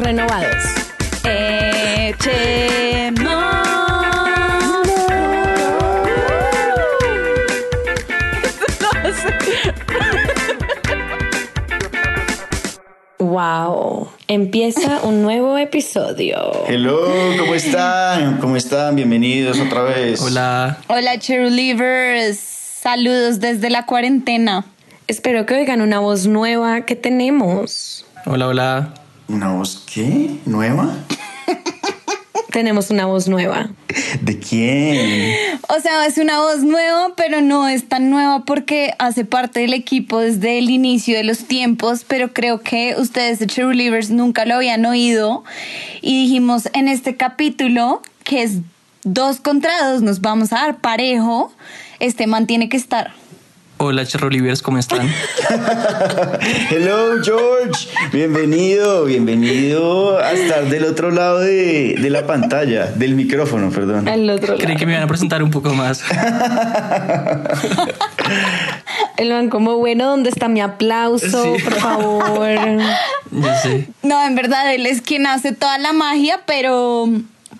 Renovados. Echemos. Wow. Empieza un nuevo episodio. Hello, ¿cómo están? ¿Cómo están? Bienvenidos otra vez. Hola. Hola, cheerleaders. Saludos desde la cuarentena. Espero que oigan una voz nueva que tenemos. Hola, hola. ¿Una voz qué? ¿Nueva? Tenemos una voz nueva. ¿De quién? O sea, es una voz nueva, pero no es tan nueva porque hace parte del equipo desde el inicio de los tiempos, pero creo que ustedes de Cheerleaders nunca lo habían oído y dijimos en este capítulo que es dos contra dos, nos vamos a dar parejo, este man tiene que estar. Hola, Cherrolivers, ¿cómo están? Hello, George. Bienvenido, bienvenido a estar del otro lado de, de la pantalla, del micrófono, perdón. El otro Creí lado. que me iban a presentar un poco más. El man como, bueno, ¿dónde está mi aplauso? Sí. Por favor. Ya sé. No, en verdad él es quien hace toda la magia, pero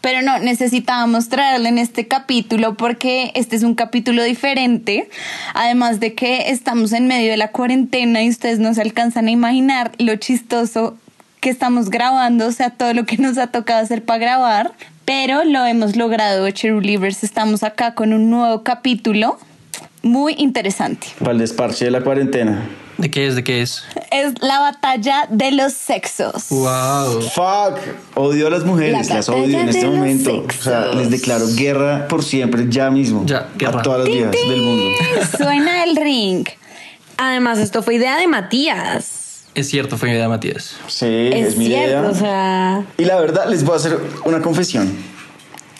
pero no necesitábamos traerle en este capítulo porque este es un capítulo diferente. Además de que estamos en medio de la cuarentena y ustedes no se alcanzan a imaginar lo chistoso que estamos grabando, o sea, todo lo que nos ha tocado hacer para grabar, pero lo hemos logrado, Cheerleaders. Estamos acá con un nuevo capítulo muy interesante. Para el de la cuarentena. ¿De qué es? ¿De qué es? Es la batalla de los sexos. Wow. Fuck, odio a las mujeres, La las odio en este momento. O sea, les declaro guerra por siempre, ya mismo. Ya, guerra. A todas las viejas del mundo. Suena el ring. Además, esto fue idea de Matías. Es cierto, fue mi idea, Matías. Sí, es, Es, mi cierto, idea. o sea. Y la verdad, les voy a hacer una confesión.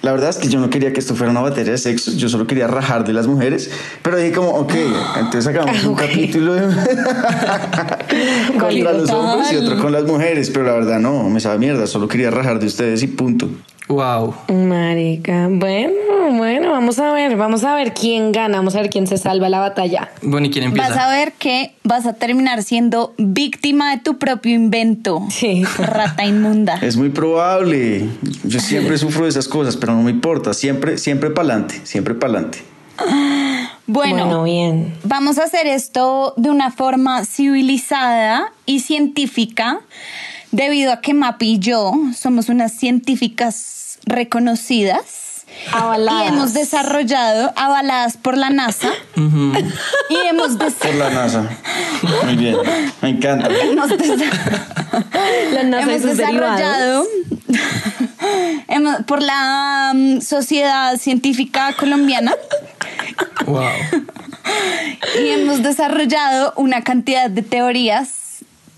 La verdad es que yo no quería que esto fuera una batería de sexos, yo solo quería rajar de las mujeres, pero dije como, ok, entonces hagamos un Ok. capítulo de- contra los hombres y otro con las mujeres, pero la verdad no, me sabe mierda, solo quería rajar de ustedes y punto. Wow. Marica. Bueno, bueno, vamos a ver, vamos a ver quién gana, vamos a ver quién se salva la batalla. Bueno, ¿y quién Vas empieza? a ver que vas a terminar siendo víctima de tu propio invento. Sí. Rata inmunda. Es muy probable, yo siempre sufro de esas cosas, pero no me importa, siempre, siempre pa'lante, siempre pa'lante. Bueno, Bueno, bien. vamos a hacer esto de una forma civilizada y científica, debido a que Mapi y yo somos unas científicas reconocidas. Avaladas. Y hemos desarrollado, avaladas por la NASA, y hemos, Por la NASA. Muy bien, me encanta. hemos des- La NASA hemos desarrollado hemos- por la mm, Sociedad Científica Colombiana Wow. y hemos desarrollado una cantidad de teorías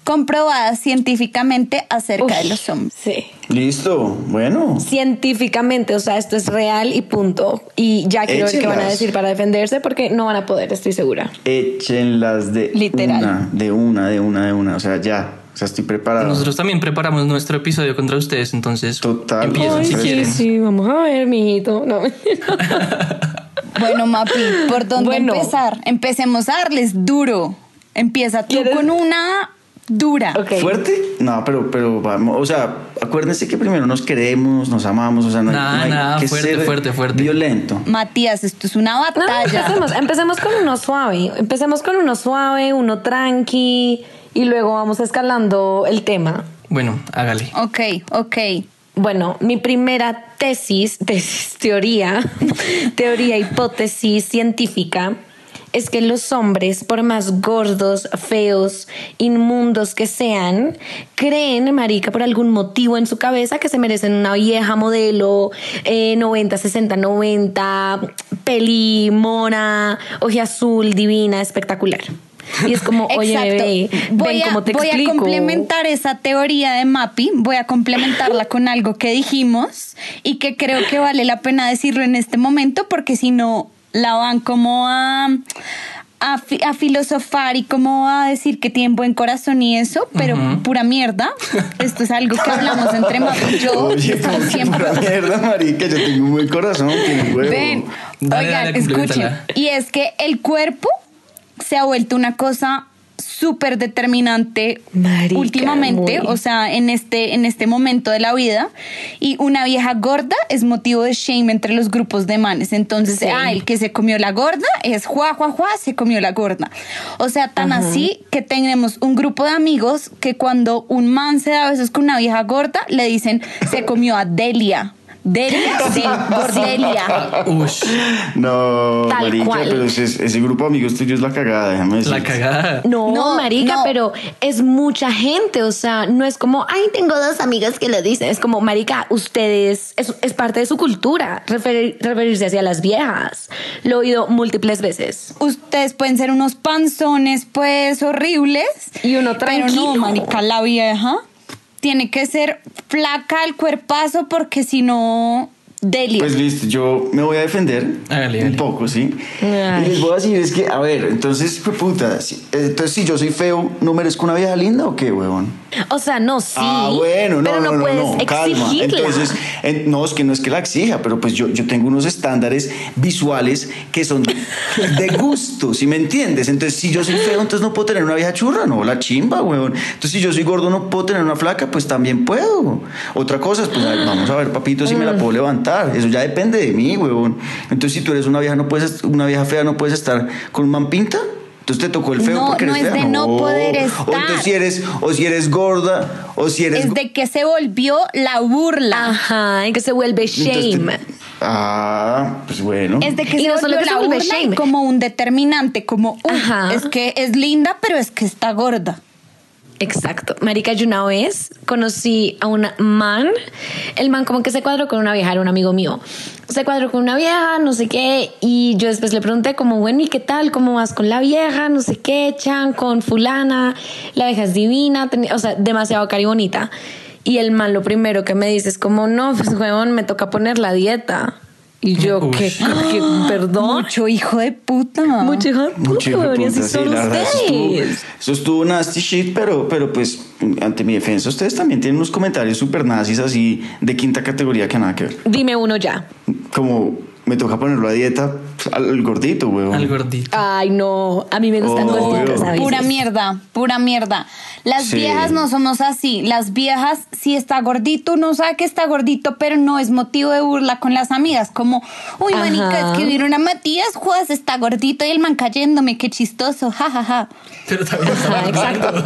comprobadas científicamente acerca Uf, de los hombres. Sí. Listo, bueno. Científicamente, o sea, esto es real y punto. Y ya quiero ver qué van a decir para defenderse porque no van a poder, estoy segura. Échenlas de Literal. una, de una, de una, de una. O sea, ya. O sea, estoy preparado. Nosotros también preparamos nuestro episodio contra ustedes, entonces Total. empiezan Ay, si sí, quieren. sí, vamos a ver, mijito. No. Bueno, Mapi, ¿por dónde Bueno. empezar? Empecemos a darles duro. Empieza tú ¿Quieres? con una dura. ¿Fuerte? No, pero, pero vamos, o sea, acuérdense que primero nos queremos, nos amamos, o sea, no hay, Nada, no hay nada, que fuerte, ser fuerte, fuerte. violento. Matías, esto es una No, batalla. empecemos, empecemos con uno suave. Empecemos con uno suave, uno tranqui y luego vamos escalando el tema. Bueno, hágale. ok, ok. Bueno, mi primera tesis, tesis, teoría, teoría, hipótesis científica, es que los hombres, por más gordos, feos, inmundos que sean, creen, marica, por algún motivo en su cabeza que se merecen una vieja modelo, eh, 90, 60, 90, peli, mona, oje azul, divina, espectacular. Y es como, oye, bebé, voy ven a, cómo te voy explico. a complementar esa teoría de Mappy, voy a complementarla con algo que dijimos y que creo que vale la pena decirlo en este momento porque si no la van como a, a, fi- a filosofar y como a decir que tienen buen corazón y eso, pero pura mierda. Esto es algo que hablamos entre y yo. Oye, siempre pura mierda, marica, yo tengo un buen corazón, tiene huevo. Ven, Dale, oigan, dale, escuchen. Y es que el cuerpo se ha vuelto una cosa súper determinante Marica, últimamente, muy. o sea, en este, en este momento de la vida. Y una vieja gorda es motivo de shame entre los grupos de manes. Entonces, Sí. ah, el que se comió la gorda es juá, juá, juá, se comió la gorda. O sea, tan así que tenemos un grupo de amigos que cuando un man se da besos con una vieja gorda, le dicen, se comió a Delia. Delia, sí, Gordelia. Ush, No, Tal marica, cual. pero ese, ese grupo de amigos tuyos es la cagada, déjame decir. la cagada. No, No, marica, no. pero es mucha gente, o sea, no es como, ay, tengo dos amigas que lo dicen, es como, marica, ustedes, es, es parte de su cultura, referir- referirse hacia las viejas. Lo he oído múltiples veces. Ustedes pueden ser unos panzones, pues, horribles. Y uno Pero no, tranquilo. marica, la vieja tiene que ser flaca el cuerpazo porque si no, delia. Pues listo, yo me voy a defender Hágale, un hágale. poco, ¿sí? Ay. Y les voy a decir, es que, a ver, entonces, puta, si- entonces si yo soy feo, ¿no merezco una vieja linda o qué, huevón? O sea, no, sí, ah, bueno, no, pero no, no, no, puedes no, calma. Entonces, en- no, es que no es que la exija, pero pues yo, yo tengo unos estándares visuales que son de gusto, ¿sí me entiendes? Entonces, si yo soy feo, entonces no puedo tener una vieja churra, no, la chimba, huevón. Entonces, si yo soy gordo, no puedo tener una flaca, pues también puedo. Otra cosa es, pues, a ver, vamos a ver, papito, si me la puedo levantar. Eso ya depende de mí, huevón. Entonces, si tú eres una vieja, no puedes, una vieja fea, no puedes estar con un man pinta. Entonces te tocó el feo No, porque no eres es fea. de no poder O estar. entonces si eres, o si eres gorda, o si eres es de que se volvió la burla. Ajá, en que se vuelve shame. te- ah, pues bueno. Es de que Y se no solo volvió que se la vuelve burla shame. como un determinante, como, Ajá. es que es linda, pero es que está gorda. Exacto. Marica, yo una vez conocí a un man. El man como que se cuadró con una vieja, era un amigo mío. Se cuadró con una vieja, no sé qué. Y yo después le pregunté como, bueno, ¿y qué tal? ¿Cómo vas con la vieja? No sé qué, chan, con fulana. La vieja es divina, o sea, demasiado cari bonita. Y el man lo primero que me dice es como, no, pues, huevón, me toca poner la dieta. Y yo, Uy. ¿qué? ¿Qué? ¿Perdón? Mucho hijo de puta. Mucho hijo de puta, Mucho hijo de puta, sí, son la verdad, eso estuvo, ustedes. eso estuvo nasty shit, pero, pero pues, ante mi defensa, ustedes también tienen unos comentarios super nazis así de quinta categoría que nada que ver. Dime uno ya. Como me toca ponerlo a dieta al gordito, huevón. Al gordito. Ay, no, a mí me gustan Obvio. gorditos, ¿sabes? Pura mierda, pura mierda. Las Sí. viejas no somos así. Las viejas, si está gordito, uno sabe que está gordito, pero no es motivo de burla con las amigas. Como, uy, Ajá. manica, es que vieron a Matías, juegas, está gordito y el man cayéndome, qué chistoso, jajaja. Pero también está Ajá, exacto.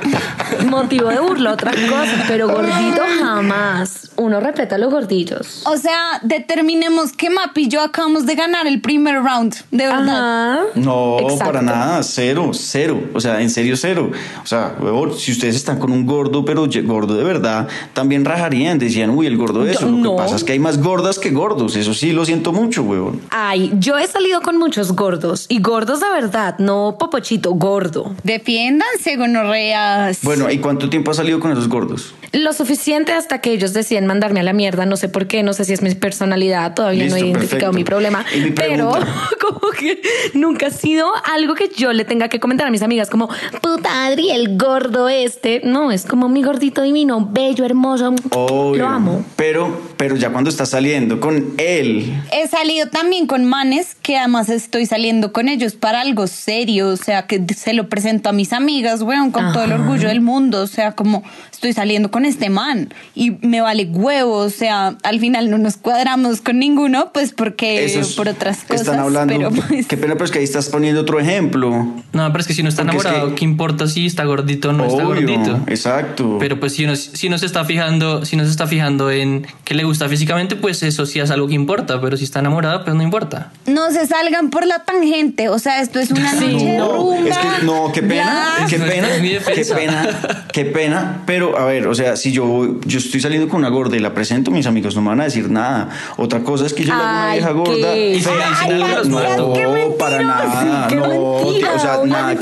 Motivo de burla, otra cosa, pero gordito jamás. Uno respeta a los gorditos. O sea, determinemos que Mapi y yo acabamos de ganar el primer round, de verdad. Ajá. No, Exacto. para nada, cero, cero. O sea, en serio, cero. O sea, huevón, si ustedes están con un gordo, pero gordo de verdad, también rajarían, decían, uy, el gordo de eso. Lo No. que pasa es que hay más gordas que gordos. Eso sí, lo siento mucho, huevón. Ay, yo he salido con muchos gordos y gordos de verdad, no popochito, gordo. Defiéndanse, gonorreas. Bueno, ¿y cuánto tiempo has salido con esos gordos? Lo suficiente hasta que ellos deciden mandarme a la mierda, no sé por qué, no sé si es mi personalidad, todavía no he identificado perfecto. mi problema, mi pero como que nunca ha sido algo que yo le tenga que comentar a mis amigas como, puta Adri, el gordo este, no, es como mi gordito divino, bello, hermoso, Obvio. lo amo. Pero, pero ya cuando estás saliendo con él, He salido también con manes que además estoy saliendo con ellos para algo serio, o sea, que se lo presento a mis amigas, weón, con todo el Ajá. orgullo del mundo, o sea, como estoy saliendo con este man y me vale huevo, o sea, al final no nos cuadramos con ninguno, pues porque esos por otras cosas, están hablando. pero pues, Qué pena, pero es que ahí estás poniendo otro ejemplo. No, pero es que si uno está Porque es enamorado, que- ¿qué importa si está gordito o no está Obvio, gordito? Exacto. Pero pues si uno, si uno se está fijando, si uno se está fijando en que le gusta físicamente, pues eso sí es algo que importa, pero si está enamorada, pues no importa. No se salgan por la tangente, o sea, esto es una Sí, noche de No, rumba. es que no, qué pena, qué pena, qué pena, qué pena, pero a ver, o sea, si yo, yo estoy saliendo con una gorda y la presento, mis amigos no me van a decir nada. Otra cosa es que yo le hago una vieja gorda. Y los no, para nada, no, o sea, nada,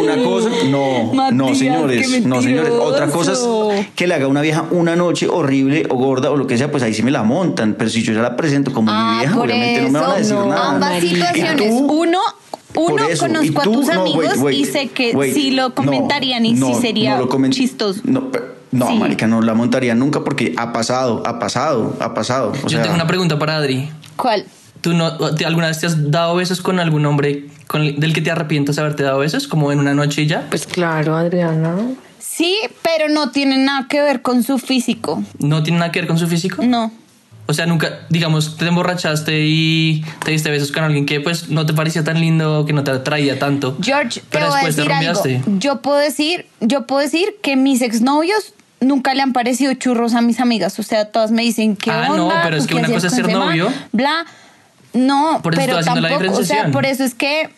una cosa, no, no, señores, no, señores, otra cosa es que le haga una vieja una noche horrible o gorda o lo que sea, pues ahí sí me la montan, pero si yo ya la presento como mi Ah, vieja, por obviamente no me van a eso, decir nada. Ambas situaciones. ¿Y tú? Uno, uno eso, conozco y a tus no, amigos wait, wait, y sé que wait, sí lo no, comentarían y sí no, sería no lo comen- chistoso. No, no Sí. marica, no la montaría nunca porque ha pasado, ha pasado, ha pasado. O Yo sea, tengo una pregunta para Adri. ¿Cuál? ¿Tú no, te- alguna vez te has dado besos con algún hombre con, del que te arrepientas de haberte dado besos? Como en una noche y ya. Pues claro, Adriana. Sí, pero no tiene nada que ver con su físico. ¿No tiene nada que ver con su físico? No. O sea, nunca, digamos, te emborrachaste y te diste besos con alguien que pues no te parecía tan lindo, que no te atraía tanto. George, te pero a después te decir algo. rumbeaste. Yo puedo decir, yo puedo decir que mis exnovios nunca le han parecido churros a mis amigas. O sea, todas me dicen que Ah, no, pero es que una cosa es ser novio. Bla. No, Por eso pero estoy haciendo la tampoco, o sea, por eso es que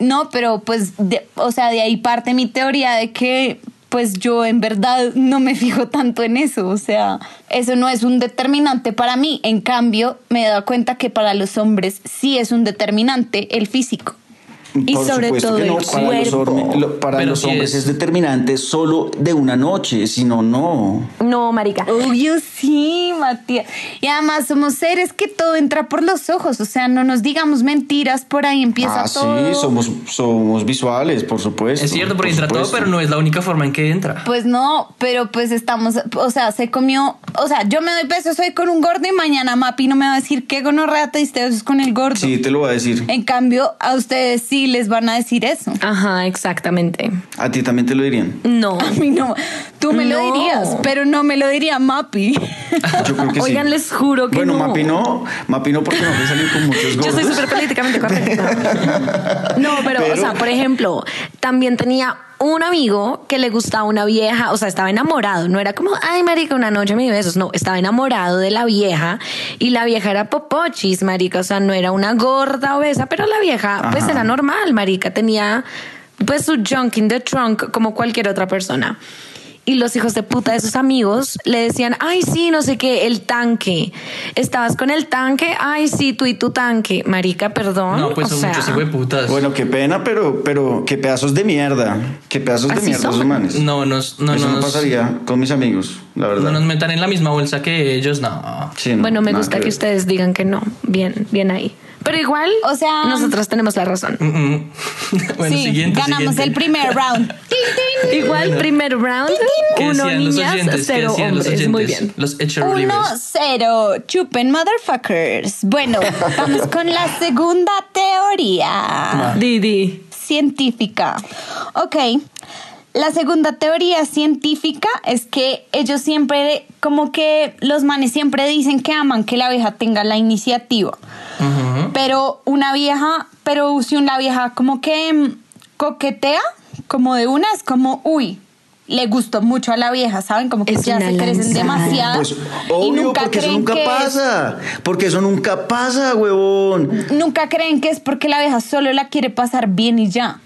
no, pero pues de- o sea, de ahí parte mi teoría de que pues yo en verdad no me fijo tanto en eso, o sea, eso no es un determinante para mí. En cambio, me he dado cuenta que para los hombres sí es un determinante el físico. Y por sobre supuesto todo que no, el para los, cuerpo. horme- lo- para Pero los hombres es- es determinante solo de una noche, si no, no. No, marica. Obvio sí, Matías. Y además somos seres que todo entra por los ojos, o sea, no nos digamos mentiras, por ahí empieza ah, todo. sí, somos, somos visuales, por supuesto. Es cierto, por ahí por entra todo, pero no es la única forma en que entra. Pues no, pero pues estamos, o sea, se comió, o sea, yo me doy besos hoy con un gordo y mañana Mapi no me va a decir qué gonorrea te diste con el gordo. Sí, te lo voy a decir. En cambio, a ustedes sí les van a decir eso. Ajá, exactamente. A ti también te lo dirían. No. A mí no, tú me lo dirías, pero no me lo diría Mapi. Yo creo que sí. Oigan, les juro que bueno, no. Mapi no, Mapi no porque no me salir con muchos gordos. Yo soy súper políticamente correcta. No, pero, Pero- o sea, por ejemplo, también tenía un amigo que le gustaba una vieja, o sea, estaba enamorado, no era como, ay, marica, una noche me besos, no, estaba enamorado de la vieja y la vieja era popochis, marica, o sea, no era una gorda obesa, pero la vieja, pues era normal, marica, tenía pues su junk in the trunk como cualquier otra persona. Y los hijos de puta de sus amigos le decían, ay, sí, no sé qué, el tanque. ¿Estabas con el tanque? Ay, sí, tú y tu tanque. Marica, perdón. No, pues o son sea, muchos hijueputas. Bueno, qué pena, pero, pero qué pedazos de mierda. Qué pedazos de mierda son. manes. No nos, no, Eso no nos, pasaría con mis amigos, la verdad. no nos metan en la misma bolsa que ellos, no. Sí, no, Bueno, me gusta que ustedes digan que no. Bien, bien ahí. Pero igual, O sea- nosotros tenemos la razón. Mm, mm. bueno, sí, siguiente. ganamos siguiente. el primer round. Igual, primer round, ¿Qué uno niñas, cero hombres. Muy bien. Los relievers. 1-0. Chupen, motherfuckers. Bueno, vamos con la segunda teoría Didi. científica. Ok. La segunda teoría científica es que ellos siempre, como que los manes siempre dicen que aman que la vieja tenga la iniciativa. Pero una vieja, pero si una vieja como que mm, coquetea, como de una, es como, uy, le gustó mucho a la vieja, ¿saben? Como que Es ya se crecen demasiado. Pues y obvio, nunca porque eso creen nunca que es- pasa. Porque eso nunca pasa, huevón. nunca creen que es porque la vieja solo la quiere pasar bien y ya.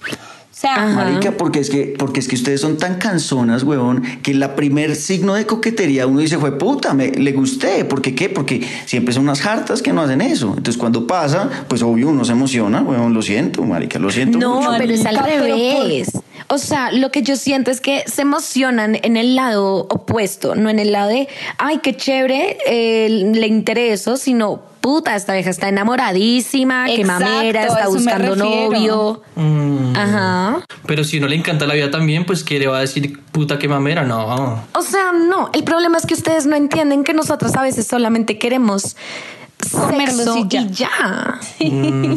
Sea, Ajá. Marica, porque es que, porque es que ustedes son tan canzonas, huevón, que la primer signo de coquetería uno dice, fue puta, me, le gusté. ¿Por qué qué? Porque siempre son unas hartas que no hacen eso. Entonces cuando pasa, pues obvio uno se emociona, huevón, lo siento, marica, lo siento No, mucho. pero es al revés. O sea, lo que yo siento es que se emocionan en el lado opuesto, no en el lado de, ay, qué chévere, eh, le intereso, sino, puta, esta vieja está enamoradísima, qué Exacto, mamera, a está buscando novio. Mm. Ajá. Pero si no le encanta la vida también, pues que le va a decir puta que mamera, no. O sea, no, el problema es que ustedes no entienden que nosotros a veces solamente queremos sexo y ya. y ya.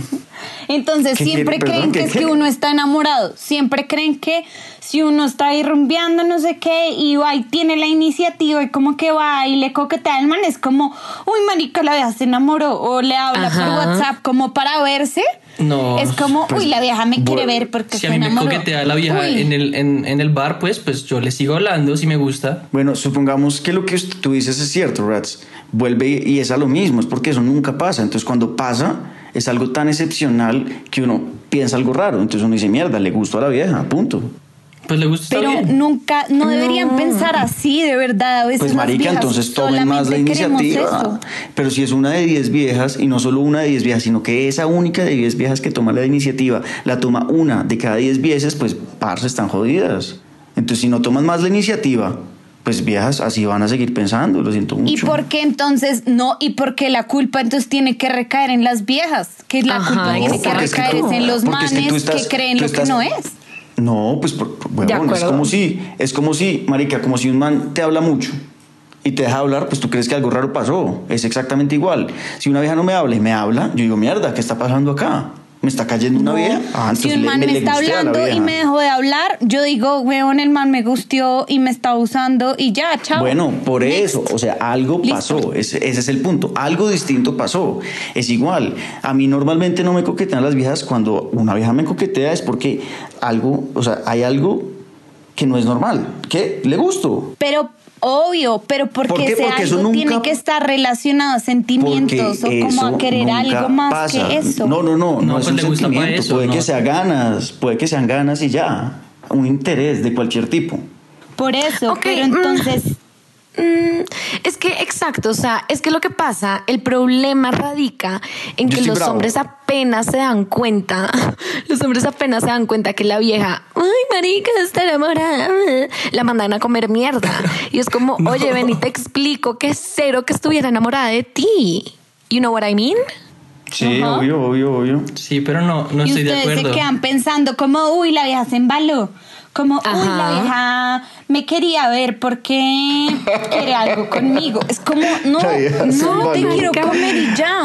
Entonces ¿Qué siempre quiere? creen Perdón, que ¿qué es que uno está enamorado. Siempre creen que si uno está ahí rumbeando no sé qué y va y tiene la iniciativa y como que va y le coquetea al man, es como, uy, marica, la vieja se enamoró o le habla Ajá. por WhatsApp como para verse. No. Es como, pues, uy, la vieja me quiere ver porque Si se a mí me enamoró. coquetea la vieja Uy. en el, en, en el bar, pues, pues yo le sigo hablando si me gusta. Bueno, supongamos que lo que usted- tú dices es cierto, Rats. Vuelve y es a lo mismo, es porque eso nunca pasa. Entonces, cuando pasa, es algo tan excepcional que uno piensa algo raro. Entonces, uno dice, mierda, le gustó a la vieja, punto. Pues le gusta Pero bien. nunca, no deberían pensar así, de verdad. A veces Pues, marica, viejas entonces tomen más la iniciativa. eso. Pero si es una de 10 viejas, y no solo una de 10 viejas, sino que esa única de 10 viejas que toma la iniciativa, la toma una de cada 10 veces, pues, parce, están jodidas. Entonces, si no toman más la iniciativa, pues viejas así van a seguir pensando, lo siento mucho. ¿Y por qué entonces no? ¿Y por qué la culpa entonces tiene que recaer en las viejas? Que la Ajá, culpa tiene que porque es que recaer tú- es en los porque es que manes que, creen lo que no es. No, pues, por- por- De huevón, es como si, es como si, marica, como si un man te habla mucho y te deja hablar, pues tú crees que algo raro pasó. Es exactamente igual. Si una vieja no me habla y me habla, yo digo, mierda, ¿qué está pasando acá? ¿Me está cayendo una vieja? Ah, si entonces un le- man me, le está hablando y me dejó de hablar, yo digo, weón, el man me gustió y me está usando y ya, chao. Bueno, por Next. eso, o sea, algo Listo. pasó, ese, ese es el punto, algo distinto pasó, es igual, a mí normalmente no me coquetean las viejas, cuando una vieja me coquetea es porque algo, o sea, hay algo que no es normal, que le gusto, Pero obvio, pero porque ¿Por ese Porque eso algo nunca- tiene que estar relacionado a sentimientos o como a eso querer algo más pasa. que eso. No, no, no, no, No, es pues un sentimiento, eso, puede no. que sea ganas, puede que sean ganas y ya, un interés de cualquier tipo. Por eso, pero mm. entonces, Mm, es que exacto, o sea, es que lo que pasa, el problema radica en Yo que los bravo. hombres apenas se dan cuenta, los hombres apenas se dan cuenta que la vieja, ay, marica, está enamorada, la mandan a comer mierda. Y es como, oye, ven y te explico que es cero que estuviera enamorada de ti. You know what I mean? Sí, Ajá. obvio, obvio, obvio. Sí, pero no, no y estoy de ustedes se acuerdo. quedan pensando como, uy, la vieja se embaló. Como, uy, Ajá. la vieja me quería ver porque quiere algo conmigo. Es como, no, no te quiero comer y y ya.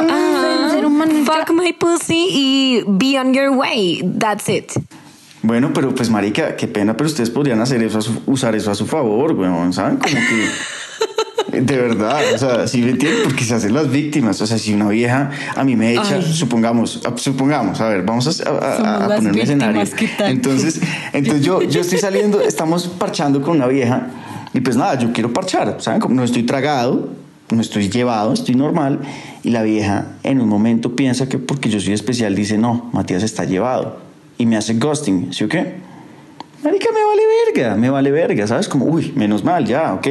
Fuck my pussy y be on your way. That's it. Bueno, pero pues marica, qué pena, pero ustedes podrían hacer eso a su- usar eso a su favor, weón, ¿saben? Como que de verdad, o sea, si me entienden, porque se hacen las víctimas, o sea, si una vieja a mí me echa, supongamos, supongamos, a ver, vamos a, a- a- poner un escenario. Entonces, entonces yo, yo estoy saliendo, estamos parchando con una vieja y pues nada, yo quiero parchar, ¿saben? Como no estoy tragado, no estoy llevado, estoy normal y la vieja en un momento piensa que porque yo soy especial dice, no, Matías está llevado y me hace ghosting, ¿sí o qué? Marica, me vale verga, me vale verga, ¿sabes? Como, uy, menos mal, ya, ok.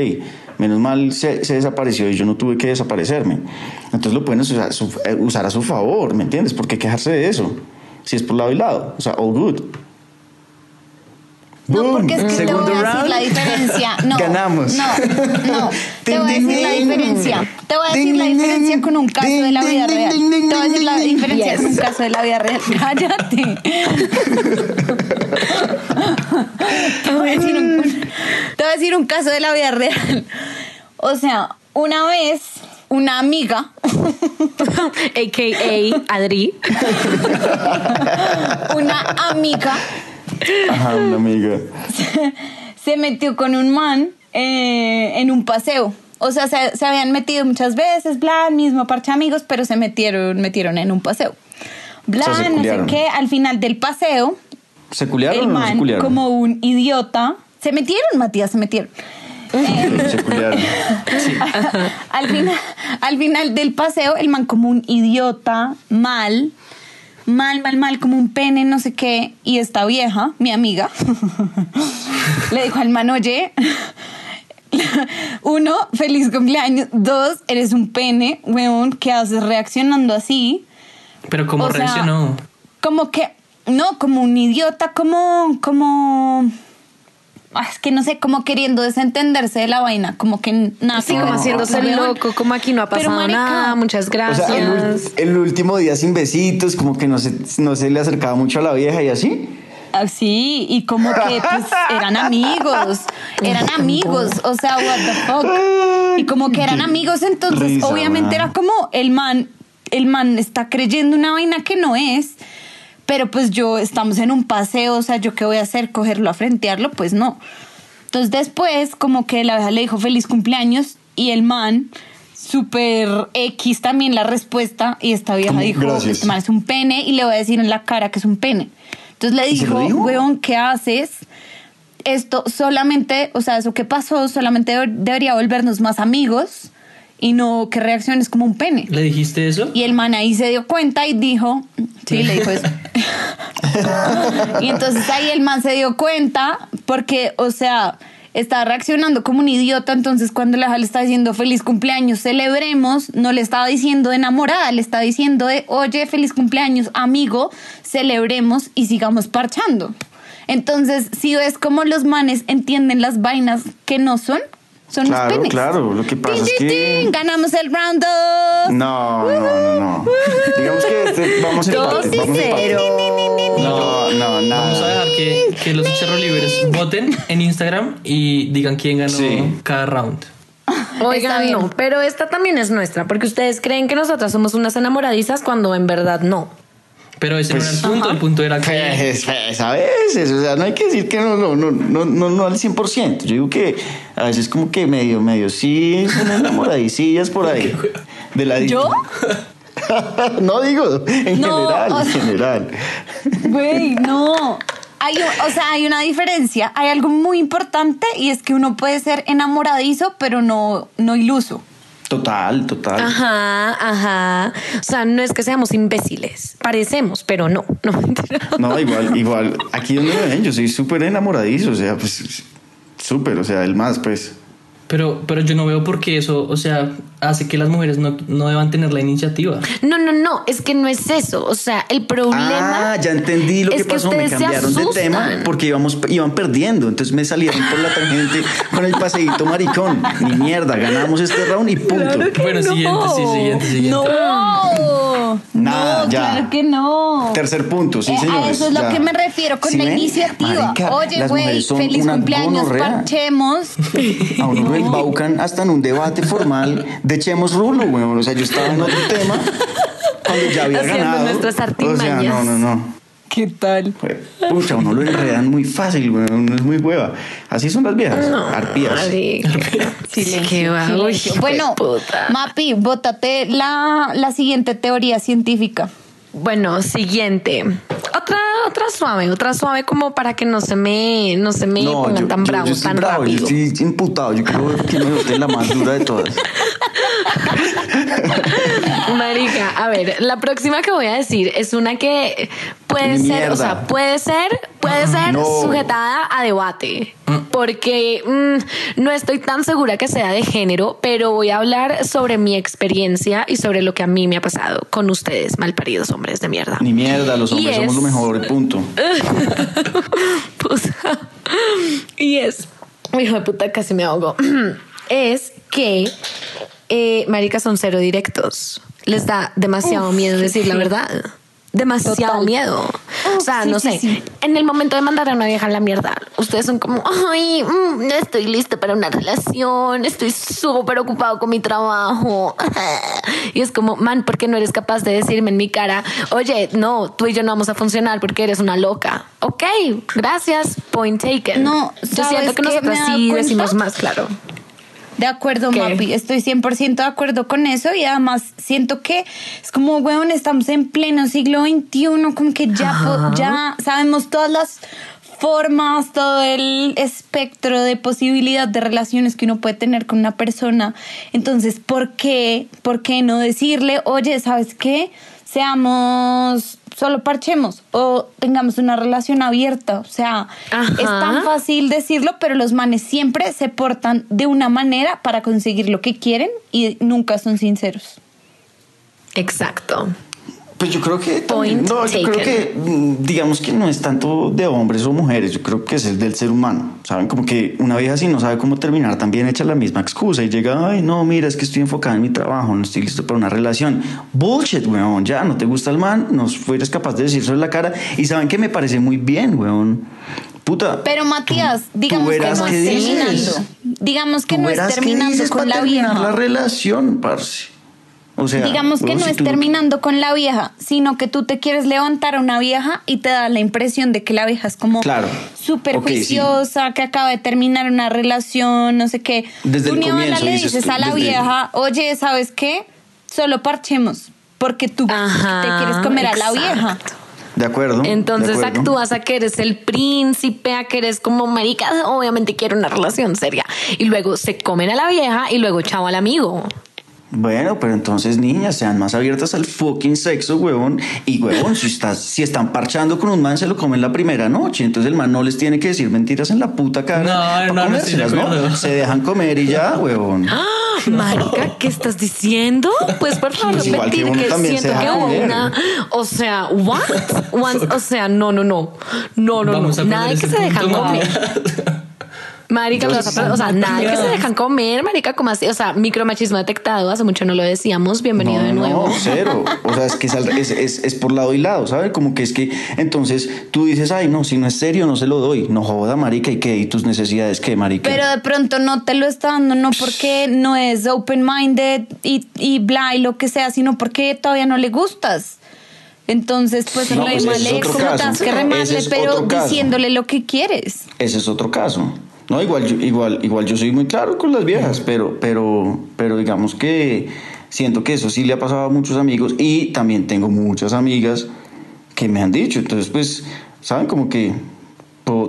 Menos mal se, desapareció y yo no tuve que desaparecerme. Entonces lo pueden usar, eh, usar a su favor, ¿me entiendes? ¿Por qué quejarse de eso? Si es por lado y lado. O sea, all good. No, Boom. porque es que te voy a decir round. la diferencia. No, Ganamos. No, no. Te voy a decir la diferencia. Te voy a decir la diferencia con un caso de la vida real. Te voy a decir la diferencia con un caso de la vida real. Cállate. Te voy a decir un, te voy a decir un caso de la vida real. O sea, una vez una amiga, AKA Adri. una amiga Ajá, una amiga. se metió con un man eh, en un paseo. O sea, se, se habían metido muchas veces, bla, mismo parche amigos, pero se metieron, metieron en un paseo. Bla, O sea, se no sé qué. Al final del paseo, ¿Se culiaron el o no se man, culiaron? como un idiota, se metieron, Matías, se metieron. Ok, se culiaron. al, final, al final del paseo, el man como un idiota, mal, mal, mal, mal, como un pene, no sé qué. Y esta vieja, mi amiga, le dijo al man, oye, uno, feliz cumpleaños. Dos, eres un pene, weón, ¿qué haces reaccionando así? Pero ¿cómo O sea, reaccionó? Como que, no, como un idiota, como, como... ah, Es que no sé, como queriendo desentenderse de la vaina, como que nada. Que como haciéndose loco, como aquí no ha pasado marica, nada, muchas O gracias. sea, el, último día sin besitos, como que no se, no se le acercaba mucho a la vieja y así. Así, y como que pues eran amigos, eran amigos, o sea, what the fuck. Y como que eran amigos, entonces risa, obviamente man. era como el man, el man está creyendo una vaina que no es, pero pues yo estamos en un paseo, o sea, yo qué voy a hacer, cogerlo a frentearlo, pues no. Entonces después como que la vieja le dijo feliz cumpleaños y el man súper X también la respuesta y esta vieja dijo, Gracias. este man es un pene y le voy a decir en la cara que es un pene. Entonces le ¿Y se lo dijo, weón, ¿qué haces? Esto solamente, o sea, eso que pasó solamente deb- debería volvernos más amigos y no que reacciones como un pene. ¿Le dijiste eso? Y el man ahí se dio cuenta y dijo, sí, le dijo eso. y entonces ahí el man se dio cuenta porque, o sea, estaba reaccionando como un idiota, entonces cuando la le está diciendo feliz cumpleaños, celebremos, no le estaba diciendo enamorada, le estaba diciendo de, oye, feliz cumpleaños, amigo, celebremos y sigamos parchando. Entonces, si ves cómo los manes entienden las vainas que no son, son Claro, los penes. claro, lo que pasa Tin, es tin, que- tin, ganamos el round 2. No, no, no, no. Digamos que este, vamos a Dos empate. y Vamos cero. No, no, nada. Vamos a dejar que, que los charrolivers voten en Instagram y digan quién ganó Sí. cada round. Oigan, no, pero esta también es nuestra, porque ustedes creen que nosotras somos unas enamoradizas cuando en verdad no. Pero ese no era el punto, el punto era que... Pues, pues, a veces, o sea, no hay que decir que no, no, no, no, no, no al 100%. Yo digo que a veces como que medio, medio sí son enamoradicillas por ahí. De la ¿Yo? no digo, en No, general, o en general. Güey, no. Hay, un- o sea, hay una diferencia. Hay algo muy importante y es que uno puede ser enamoradizo, pero no, no iluso. Total, total. Ajá, ajá. O sea, no es que seamos imbéciles. Parecemos, pero no. No. No, igual, igual. Aquí donde me ven, yo soy súper enamoradizo, o sea, pues súper, o sea, el más, pues. Pero, pero yo no veo por qué eso, o sea, hace que las mujeres no, no deban tener la iniciativa. No, no, no, es que no es eso. O sea, el problema. Ah, ya entendí lo es que pasó. Me cambiaron de tema porque íbamos, iban perdiendo. Entonces me salieron por la tangente con el paseíto maricón. Ni mierda, ganamos este round y punto. bueno, siguiente, sí, siguiente, siguiente. No, ya. claro que no. Tercer punto, sí, Eh, señores. a eso es lo que me refiero con ¿Sí la ven? iniciativa. Marica, Oye, güey, feliz cumpleaños, parchemos. A uno lo embaucan hasta en un debate formal de echemos rulo, weón. O sea, yo estaba en otro tema cuando ya había Haciendo ganado. nuestras O sea, artimañas. no, no, no. ¿Qué tal? Pucha, uno lo enredan muy fácil, weón. No es muy hueva. Así son las viejas, arpías. Marica. Silencio, Qué va, silencio. uy, Bueno, puta. Mapi, bótate la, la siguiente teoría científica. Bueno, siguiente. Otra, otra suave, otra suave como para que no se me, no se me pongan tan bravos yo estoy tan bravo, rápido. Yo estoy imputado. Yo creo que me boté la más dura de todas. Marica, a ver, la próxima que voy a decir es una que puede ser, Mierda. o sea, puede ser, puede ser No. sujetada a debate. Porque mm, no estoy tan segura que sea de género, pero voy a hablar sobre mi experiencia y sobre lo que a mí me ha pasado con ustedes, malparidos hombres de mierda. Ni mierda, los hombres somos lo mejor, punto. Pues, y es, hijo de puta, casi me ahogo. Es que, eh, maricas son cero directos. Les da demasiado Uf, miedo decir la verdad. Demasiado Total. miedo. o sea, sí, no sé. sí. En el momento de mandar a una vieja a la mierda, ustedes son como, ay, mm, no estoy lista para una relación, estoy súper ocupado con mi trabajo. y es como, man, ¿por qué no eres capaz de decirme en mi cara, oye, no, tú y yo no vamos a funcionar porque eres una loca? Ok, gracias, point taken. No, yo ¿sabes siento que he dado sí cuenta. decimos más claro. De acuerdo, ¿Qué? Mapi. Estoy 100% de acuerdo con eso y además siento que es como, weón, estamos en pleno siglo XXI, como que ya, ya sabemos todas las formas, todo el espectro de posibilidad de relaciones que uno puede tener con una persona. Entonces, ¿por qué? ¿Por qué no decirle, oye, ¿sabes qué? Seamos, solo parchemos o tengamos una relación abierta. O sea, Ajá. es tan fácil decirlo, pero los manes siempre se portan de una manera para conseguir lo que quieren y nunca son sinceros. Exacto. Pues yo creo que también- no, yo creo que mm, digamos que no es tanto de hombres o mujeres, yo creo que es el del ser humano, saben como que una vieja si no sabe cómo terminar también echa la misma excusa y llega, ay no, mira es que estoy enfocada en mi trabajo, no estoy listo para una relación, bullshit, weón, ya no te gusta el man, no fueres capaz de decirlo en la cara y saben que me parece muy bien, weón, puta. Pero Matías, tú digamos que no qué es dices. terminando. Digamos que no es terminando con la vieja. la relación, parce. O sea, Digamos que no si es tú- terminando con la vieja, sino que tú te quieres levantar a una vieja y te da la impresión de que la vieja es como Claro. súper sí. juiciosa, que acaba de terminar una relación, no sé qué. Desde tú el ni le dices dices tú, a la desde- vieja, oye, ¿sabes qué? Solo parchemos, porque tú Ajá, te quieres comer a la vieja. De acuerdo. de Entonces acuerdo. actúas a que eres el príncipe, a que eres como marica, obviamente quiero una relación seria. Y luego se comen a la vieja y luego chao al amigo. Bueno, pero entonces, niñas, sean más abiertas al fucking sexo, huevón. Y, huevón, si, estás, si están parchando con un man, se lo comen la primera noche. Entonces el man no les tiene que decir mentiras en la puta cara. No, no, no estoy de comérselas, acuerdo. Se dejan comer y ya, huevón. Marica, ¿qué estás diciendo? Pues por favor Pues igual que repetir uno que, siento que deja hubo comer. una, o sea, what? Once- o sea, no, no, no, no, no, Vamos no, a nada que se dejan comer. Marica, lo vas a poner- o sea, nada de que se dejan comer, marica, como así, o sea, micromachismo detectado, hace mucho no lo decíamos, bienvenido No, de nuevo. No, cero. O sea, es que es, es, es- es por lado y lado, ¿sabes? Como que es que entonces tú dices, ay, no, si no es serio, no se lo doy. No joda, marica, ¿y qué? ¿Y tus necesidades qué, marica? Pero de pronto no te lo está dando, no porque no es open-minded y, y bla y lo que sea, sino porque todavía no le gustas. Entonces, pues No, pues ese remarle es otro como caso. que remarle, es pero diciéndole lo que quieres. Ese es otro caso. No, igual yo, igual, igual yo soy muy claro con las viejas, pero, pero, pero digamos que siento que eso sí le ha pasado a muchos amigos y también tengo muchas amigas que me han dicho. Entonces, pues, saben como que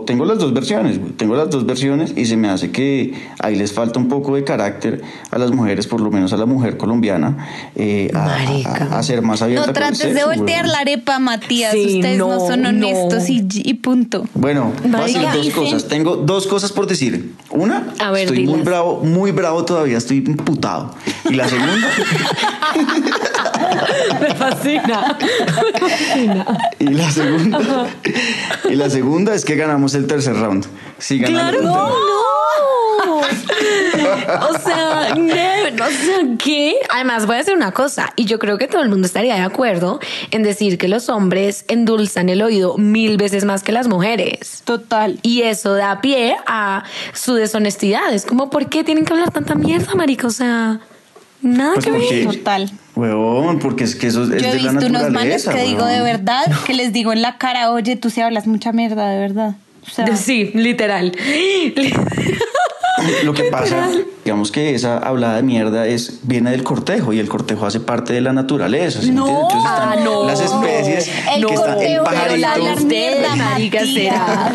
tengo las dos versiones, güey, tengo las dos versiones y se me hace que ahí les falta un poco de carácter a las mujeres, por lo menos a la mujer colombiana, eh, a, a- a ser más abierta. No trates de sexo, voltear güey. la arepa, Matías. Sí, Ustedes no, no, son honestos no. y, y punto. Bueno, Marica, dos dicen- cosas. Tengo dos cosas por decir. Una, A ver, estoy muy bravo, muy bravo todavía, estoy imputado. Y la segunda, Me fascina. Me fascina. y la segunda, y la segunda es que ganamos el tercer round. Sí, ganamos Claro, el no. tercer- O sea, no, o sea, ¿qué? Además, voy a decir una cosa, y yo creo que todo el mundo estaría de acuerdo en decir que los hombres endulzan el oído mil veces más que las mujeres. Total. Y eso da pie a su deshonestidad. Es como, ¿por qué tienen que hablar tanta mierda, marica? O sea, nada Pues que ver. Total. Huevón, porque es que eso es Yo he de la visto unos manes que digo de huevón. verdad, que les digo en la cara, oye, tú sí hablas mucha mierda, de verdad. O sea, Sí, literal. Lo que pasa, digamos que esa hablada de mierda es viene del cortejo y el cortejo hace parte de la naturaleza. ¿sí No, entiendes? Entonces están ah, no, las especies El que está el cortejo, pero la pajarito. hablar mierda, marica, Matías. será.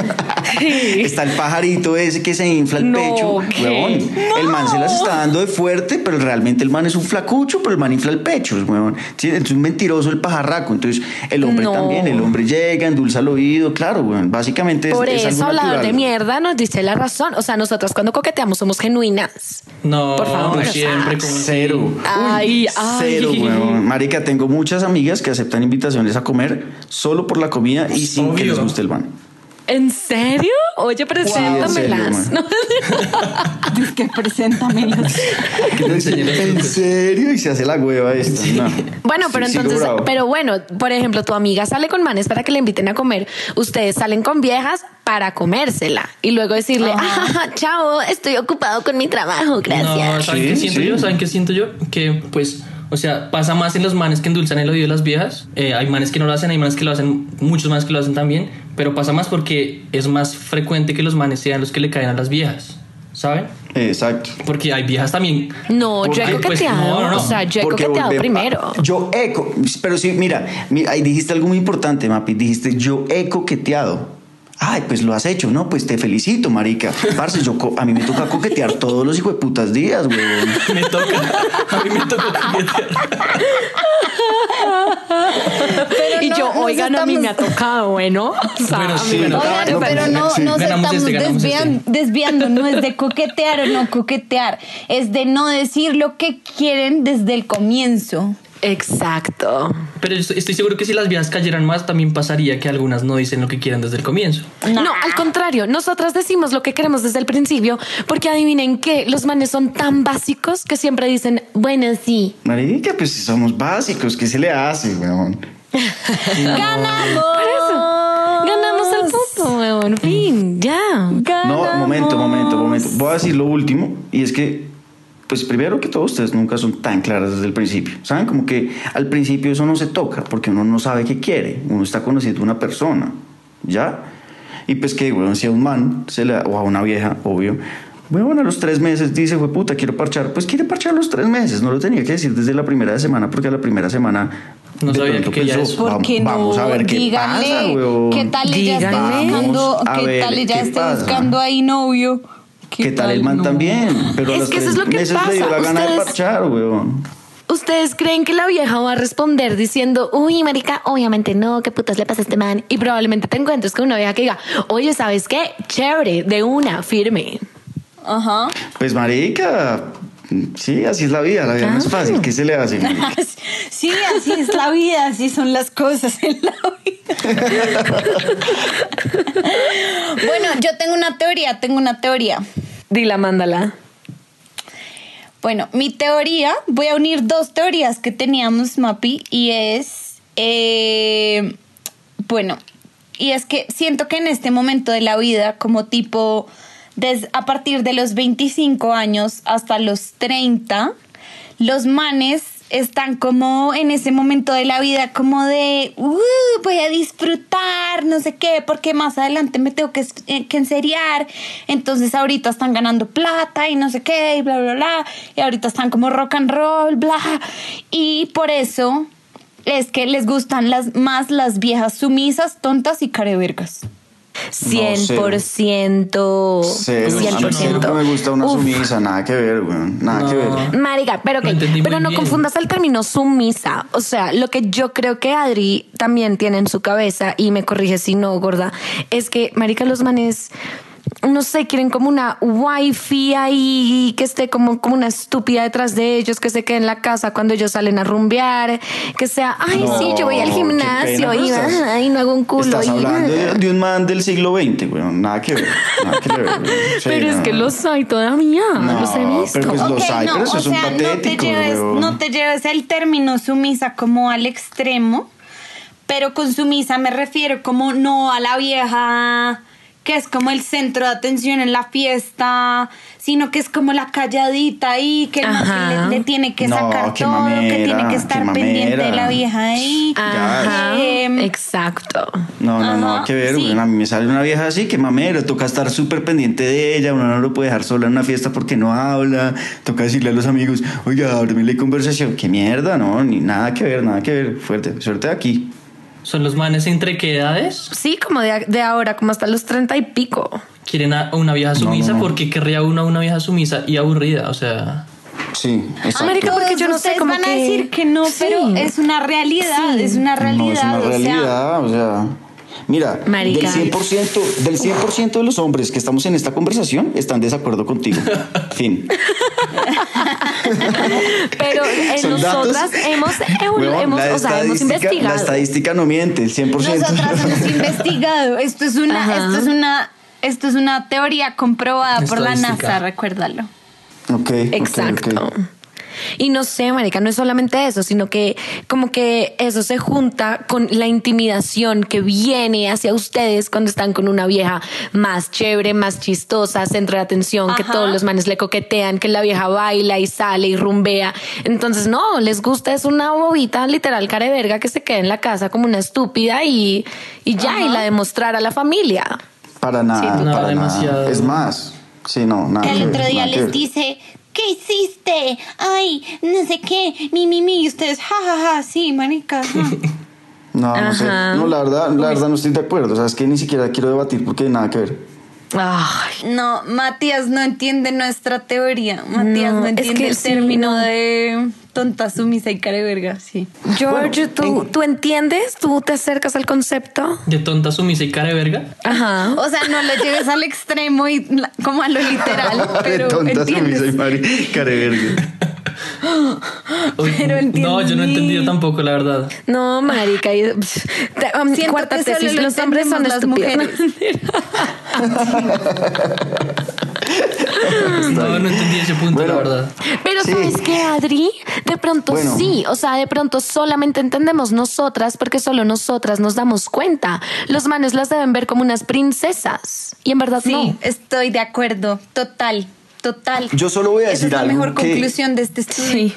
Está el pajarito ese que se infla el No, pecho. huevón. El man se las está dando de fuerte, pero realmente el man es un flacucho, pero el man infla el pecho. huevón. Sí, Es un mentiroso el pajarraco. Entonces, el hombre No. también. El hombre llega, endulza el oído. Claro, huevón. Básicamente es, Por es algo eso hablar natural. de mierda nos dice la razón. O sea, nosotras cuando coqueteamos somos genuinas. No, Por favor, sea, siempre como Cero. Ay, ay. Cero, huevón. Marica, tengo muchas amigas que aceptan invitaciones a comer solo por la comida y sin que les guste el man. ¿En serio? Oye, preséntamelas. serio, No. es que preséntamelas. ¿En serio? Y se hace la hueva esta. No. Bueno, pero Sí, entonces, pero bueno, por ejemplo, tu amiga sale con manes para que le inviten a comer. Ustedes salen con viejas para comérsela y luego decirle, ah, chao, estoy ocupado con mi trabajo, No, gracias. ¿saben Sí, qué siento yo? ¿Saben qué siento yo? Que pues, o sea, pasa más en los manes que endulzan el oído de las viejas. Eh, hay manes que no lo hacen, hay manes que lo hacen, muchos manes que lo hacen también, pero pasa más porque es más frecuente que los manes sean los que le caen a las viejas, ¿saben? Exacto. Porque hay viejas también. No, yo he pues, coqueteado. no, no, no. O sea, yo he Porque coqueteado primero. Yo eco, pero sí, mira, mira, ahí dijiste algo muy importante, Mapi. Dijiste, yo he coqueteado. Ay, pues lo has hecho, ¿no? Pues te felicito, marica. Parce, yo co- a mí me toca coquetear todos los hijos de putas días, huevón. Me toca, a mí me toca coquetear. Pero y no, yo, nos oigan, a mí me ha tocado, bueno. O sea, Bueno, a sí, mí me bueno. toca- Oigan, no, pero no sí, nos ganamos estamos este, desvian- este. desviando, no es de coquetear o no coquetear, es de no decir lo que quieren desde el comienzo. Exacto. Pero estoy seguro que si las viejas cayeran más, también pasaría que algunas no dicen lo que quieren desde el comienzo. No, al contrario, nosotras decimos lo que queremos desde el principio, porque adivinen que los manes son tan básicos que siempre dicen, bueno, sí. Marica, pues si somos básicos, ¿qué se le hace, huevón? ¡Ganamos! Ganamos el punto, weón. Fin, ya. No, momento, momento, momento. Voy a decir lo último, y es que pues primero que todo, ustedes nunca son tan claras desde el principio. ¿Saben? Como que al principio eso no se toca porque uno no sabe qué quiere. Uno está conociendo a una persona. ¿Ya? Y pues que, bueno, si a un man se le, o a una vieja, obvio, bueno, a los tres meses dice, fue puta, quiero parchar. Pues quiere parchar los tres meses. No lo tenía que decir desde la primera semana porque a la primera semana. No de sabía pronto que ya pensó, eso. "Va- ¿Por qué no? Vamos a ver qué Díganle, pasa, weón. ¿Qué tal ella está buscando? ¿Qué ver tal ella está buscando ahí novio? ¿Qué tal el man no? también? Pero a Es los que eso es lo que meses le dio pasa. la gana de Ustedes- parchar, weón. ¿Ustedes creen que la vieja va a responder diciendo, uy, marica, obviamente no, qué putas le pasa a este man? Y probablemente te encuentres con una vieja que diga, oye, ¿sabes qué? Chévere, de una, firme. Ajá. Pues marica, sí, así es la vida, la vida no es fácil, ¿qué se le hace? Sí, así es la vida, así son las cosas en la vida. bueno, yo tengo una teoría, tengo una teoría. Dila, mándala. Bueno, mi teoría, voy a unir dos teorías que teníamos, Mapi, y es, eh, bueno, y es que siento que en este momento de la vida, como tipo, des- a partir de los 25 años hasta los 30, los manes están como en ese momento de la vida como de "Uh, voy a disfrutar, no sé qué, porque más adelante me tengo que, eh, que enseriar. Entonces ahorita están ganando plata y no sé qué, y bla, bla, bla. Y ahorita están como rock and roll, bla. Y por eso es que les gustan las, más las viejas sumisas, tontas y carevergas. 100%. Cero, a mí 100%. cero que me gusta una Uf. sumisa, nada que ver, weón, nada que No. ver. Marica, pero, ok, Lo entendí pero no bien. confundas el término sumisa. O sea, lo que yo creo que Adri también tiene en su cabeza, y me corrige si no, gorda, es que, Marica, los manes, no sé, quieren como una wifi ahí que esté como, como una estúpida detrás de ellos, que se quede en la casa cuando ellos salen a rumbear, que sea, ay, No, sí, yo voy al gimnasio y, estás- ay, no hago un culo. Estás y- hablando de, de un man del siglo XX, weón, nada que ver, nada que ver. Sí, pero es no, que no. los hay todavía, No, los he visto. pero pues los hay, pero eso o es un sea, no te, patético, lleves, no te lleves el término sumisa como al extremo, pero con sumisa me refiero como no a la vieja que es como el centro de atención en la fiesta, sino que es como la calladita ahí, que el man que Ajá. le, le tiene que No, sacar todo, que tiene que estar pendiente de la vieja ahí. Ajá, Em, exacto. No, no, no, que ver, sí. A mí me sale una vieja así que mamero, toca estar súper pendiente de ella, uno no lo puede dejar sola en una fiesta porque no habla, toca decirle a los amigos, oiga, ábreme la conversación. Qué mierda, no, ni nada que ver, nada que ver. Fuerte, suerte de aquí. Son los manes entre qué edades Sí, como de, de ahora, como hasta los treinta y pico. quieren a una vieja sumisa no. porque querría una una vieja sumisa y aburrida, o sea, Sí, exacto. Marica, porque yo no sé cómo van a que- decir que no, Sí. pero es una realidad, Sí. es una realidad. No, es una o sea, realidad, o sea, mira, Marica. del 100%, del 100% de los hombres que estamos en esta conversación están de desacuerdo contigo. fin. Pero en datos. nosotras hemos, hemos, la o sea, hemos estadística- La investigado. estadística no miente, el 100%. Nosotras hemos investigado. Esto es una, Ajá. esto es una, esto es una teoría comprobada por la. NASA, recuérdalo. Ok, Exacto. Y no sé, marica, no es solamente eso, sino que como que eso se junta con la intimidación que viene hacia ustedes cuando están con una vieja más chévere, más chistosa, centro de atención, que todos los manes le coquetean, que la vieja baila y sale y rumbea. Entonces, no, les gusta, es una bobita literal cara de verga que se queda en la casa como una estúpida y, y ya, y la demostrar a la familia. Para nada, no, para demasiado. nada. Es más, sí, no, nada. Que al que otro día les dice, ¿qué hiciste? Ay, no sé qué, mi, mi, mi. Y ustedes, ja, ja, ja, sí, manica. ja". No, no sé. No, la verdad, la verdad no estoy de acuerdo. O sea, es que ni siquiera quiero debatir porque nada que ver. Ay, No, Matías no entiende nuestra teoría. Matías no, No, es entiende que el sí, término no. de tonta, sumisa y careverga, sí. George, ¿tú, en- ¿tú entiendes? ¿Tú te acercas al concepto? de tonta sumisa y cara de verga. Ajá. O sea, no lo lleves al extremo y la- como a lo literal, pero de tonta entiendes. sumisa y careverga. Uy, Pero no, yo no he entendí. entendido tampoco, la verdad. No, marica. y- pff, um, cuarta tesis, lo los hombres son las estúpidos. No, no entendí ese punto, Bueno. la verdad. Pero Sí. ¿sabes qué, Adri? De pronto Bueno. sí. O sea, de pronto solamente entendemos nosotras porque solo nosotras nos damos cuenta. Los manes las deben ver como unas princesas. Y en verdad Sí, no. estoy de acuerdo, total. Total. Yo solo voy a Esa decir es la algo mejor que- conclusión de este estudio.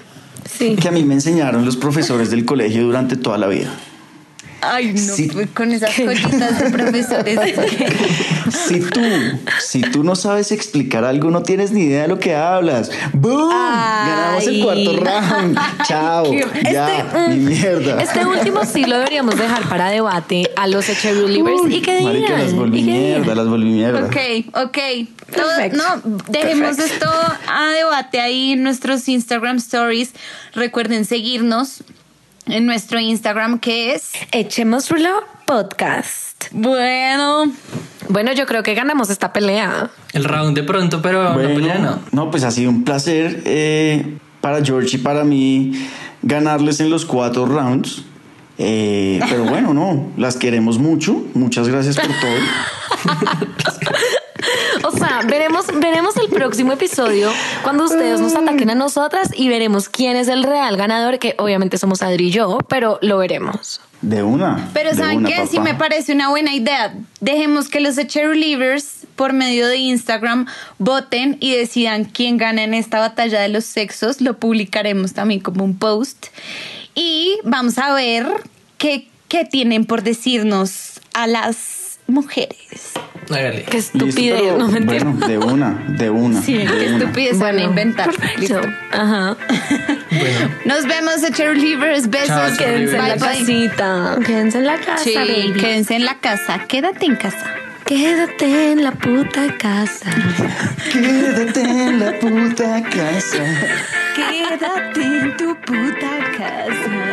Sí. que a mí me enseñaron los profesores del colegio durante toda la vida. Ay, no, Sí. pues, con esas joyitas de profesores. Si tú, si tú no sabes explicar algo, no tienes ni idea de lo que hablas. ¡Boom! Ganamos el cuarto round. Chao. Ya, Este, ni mm, mierda. Este último sí lo deberíamos dejar para debate a los Echerulivers y que digan. Marica, las volví mierda, las volví mierda. Ok, ok. No, dejemos Perfecto. esto a debate ahí en nuestros Instagram stories. Recuerden seguirnos en nuestro Instagram que es Echémoslo podcast. bueno. Bueno, yo creo que ganamos esta pelea. El round de pronto, pero no, pues ya no. no, pues ha sido un placer eh, para George y para mí ganarles en los cuatro rounds. Eh, pero bueno, no, las queremos mucho. Muchas gracias por todo. Sea, veremos, veremos el próximo episodio cuando ustedes nos ataquen a nosotras y veremos quién es el real ganador, que obviamente somos Adri y yo, pero lo veremos. De una. Pero de ¿saben una, qué? Sí papá. me parece una buena idea. Dejemos que los Cherulivers por medio de Instagram voten y decidan quién gana en esta batalla de los sexos. Lo publicaremos también como un post. Y vamos a ver qué, qué tienen por decirnos a las mujeres. Hágale. Qué estupidez, pero, no mentira. Bueno, de una, de una. Sí, de qué una. estupidez van a inventar. Listo. Ajá. Bueno, Nos vemos, Cherulivers. Besos. Chao, Quédense en la Bye, bye. casita. Quédense en la casa, Sí, baby. quédense en la casa. Quédate en casa. Quédate en la puta casa. Quédate en la puta casa. Quédate en tu puta casa.